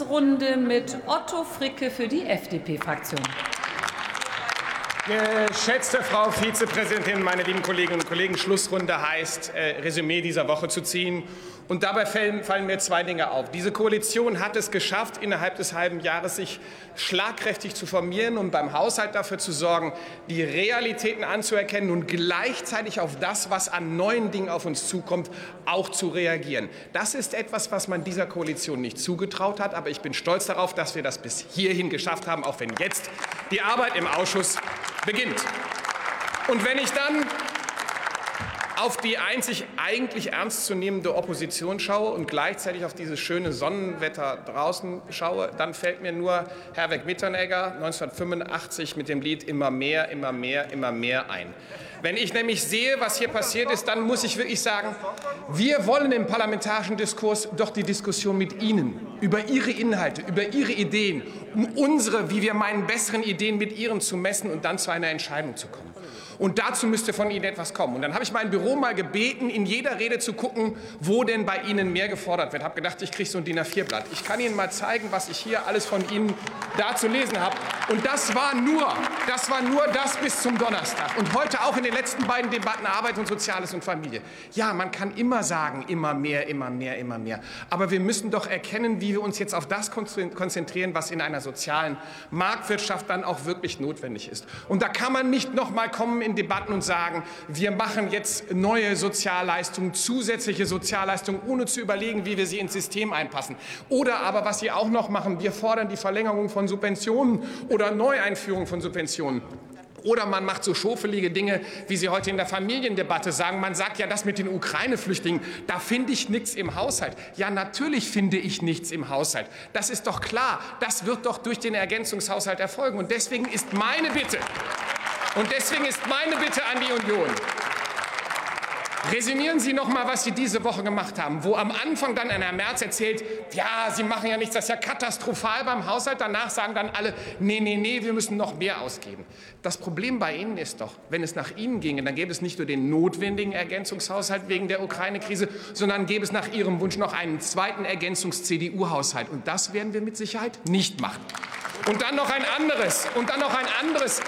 Runde mit Otto Fricke für die FDP-Fraktion. Geschätzte Frau Vizepräsidentin, meine lieben Kolleginnen und Kollegen, Schlussrunde heißt, äh, Resümee dieser Woche zu ziehen. Und dabei fallen, fallen, mir zwei Dinge auf. Diese Koalition hat es geschafft, innerhalb des halben Jahres sich schlagkräftig zu formieren und beim Haushalt dafür zu sorgen, die Realitäten anzuerkennen und gleichzeitig auf das, was an neuen Dingen auf uns zukommt, auch zu reagieren. Das ist etwas, was man dieser Koalition nicht zugetraut hat. Aber ich bin stolz darauf, dass wir das bis hierhin geschafft haben, auch wenn jetzt die Arbeit im Ausschuss beginnt. Und wenn ich dann auf die einzig eigentlich ernstzunehmende Opposition schaue und gleichzeitig auf dieses schöne Sonnenwetter draußen schaue, dann fällt mir nur Herweg Mitternegger 1985 mit dem Lied Immer mehr, immer mehr, immer mehr ein. Wenn ich nämlich sehe, was hier passiert ist, dann muss ich wirklich sagen, wir wollen im parlamentarischen Diskurs doch die Diskussion mit Ihnen über Ihre Inhalte, über Ihre Ideen, um unsere, wie wir meinen, besseren Ideen mit Ihren zu messen und dann zu einer Entscheidung zu kommen. Und dazu müsste von Ihnen etwas kommen. Und dann habe ich mein Büro mal gebeten, in jeder Rede zu gucken, wo denn bei Ihnen mehr gefordert wird. Habe gedacht, ich kriege so ein DIN A4-Blatt. Ich kann Ihnen mal zeigen, was ich hier alles von Ihnen da zu lesen habe. Und das war nur, das war nur das bis zum Donnerstag. Und heute auch in den letzten beiden Debatten Arbeit und Soziales und Familie. Ja, man kann immer sagen, immer mehr, immer mehr, immer mehr. Aber wir müssen doch erkennen, wie wir uns jetzt auf das konzentrieren, was in einer sozialen Marktwirtschaft dann auch wirklich notwendig ist. Und da kann man nicht noch mal kommen in Debatten und sagen, wir machen jetzt neue Sozialleistungen, zusätzliche Sozialleistungen, ohne zu überlegen, wie wir sie ins System einpassen. Oder aber, was Sie auch noch machen, wir fordern die Verlängerung von Subventionen oder Neueinführung von Subventionen. Oder man macht so schofelige Dinge, wie Sie heute in der Familiendebatte sagen. Man sagt ja, das mit den Ukraine-Flüchtlingen, da finde ich nichts im Haushalt. Ja, natürlich finde ich nichts im Haushalt. Das ist doch klar. Das wird doch durch den Ergänzungshaushalt erfolgen. Und deswegen ist meine Bitte, und deswegen ist meine Bitte an die Union, Resümieren Sie noch mal, was Sie diese Woche gemacht haben, wo am Anfang dann Herr Merz erzählt, ja, Sie machen ja nichts, das ist ja katastrophal beim Haushalt. Danach sagen dann alle, nee, nee, nee, wir müssen noch mehr ausgeben. Das Problem bei Ihnen ist doch, wenn es nach Ihnen ginge, dann gäbe es nicht nur den notwendigen Ergänzungshaushalt wegen der Ukraine-Krise, sondern gäbe es nach Ihrem Wunsch noch einen zweiten Ergänzungs-CDU-Haushalt. Und das werden wir mit Sicherheit nicht machen. Und dann noch ein anderes, und dann noch ein anderes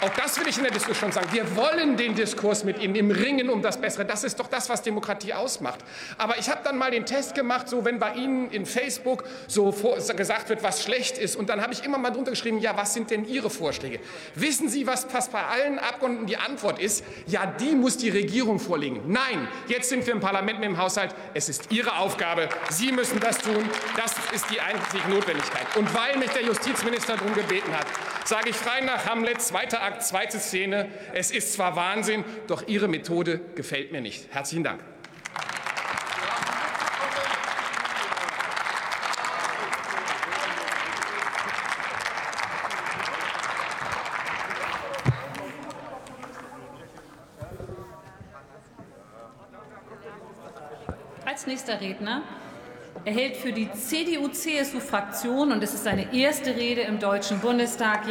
auch das will ich in der Diskussion sagen. Wir wollen den Diskurs mit Ihnen im Ringen um das Bessere. Das ist doch das, was Demokratie ausmacht. Aber ich habe dann mal den Test gemacht, so wenn bei Ihnen in Facebook so gesagt wird, was schlecht ist. Und dann habe ich immer mal drunter geschrieben, ja, was sind denn Ihre Vorschläge? Wissen Sie, was fast bei allen Abgeordneten die Antwort ist? Ja, die muss die Regierung vorlegen. Nein, jetzt sind wir im Parlament mit dem Haushalt. Es ist Ihre Aufgabe. Sie müssen das tun. Das ist die eigentliche Notwendigkeit. Und weil mich der Justizminister darum gebeten hat, sage ich frei nach Hamlet, zweiter Akt, zweite Szene. Es ist zwar Wahnsinn, doch Ihre Methode gefällt mir nicht. Herzlichen Dank. Als nächster Redner erhält für die CDU-CSU-Fraktion, und es ist seine erste Rede im Deutschen Bundestag,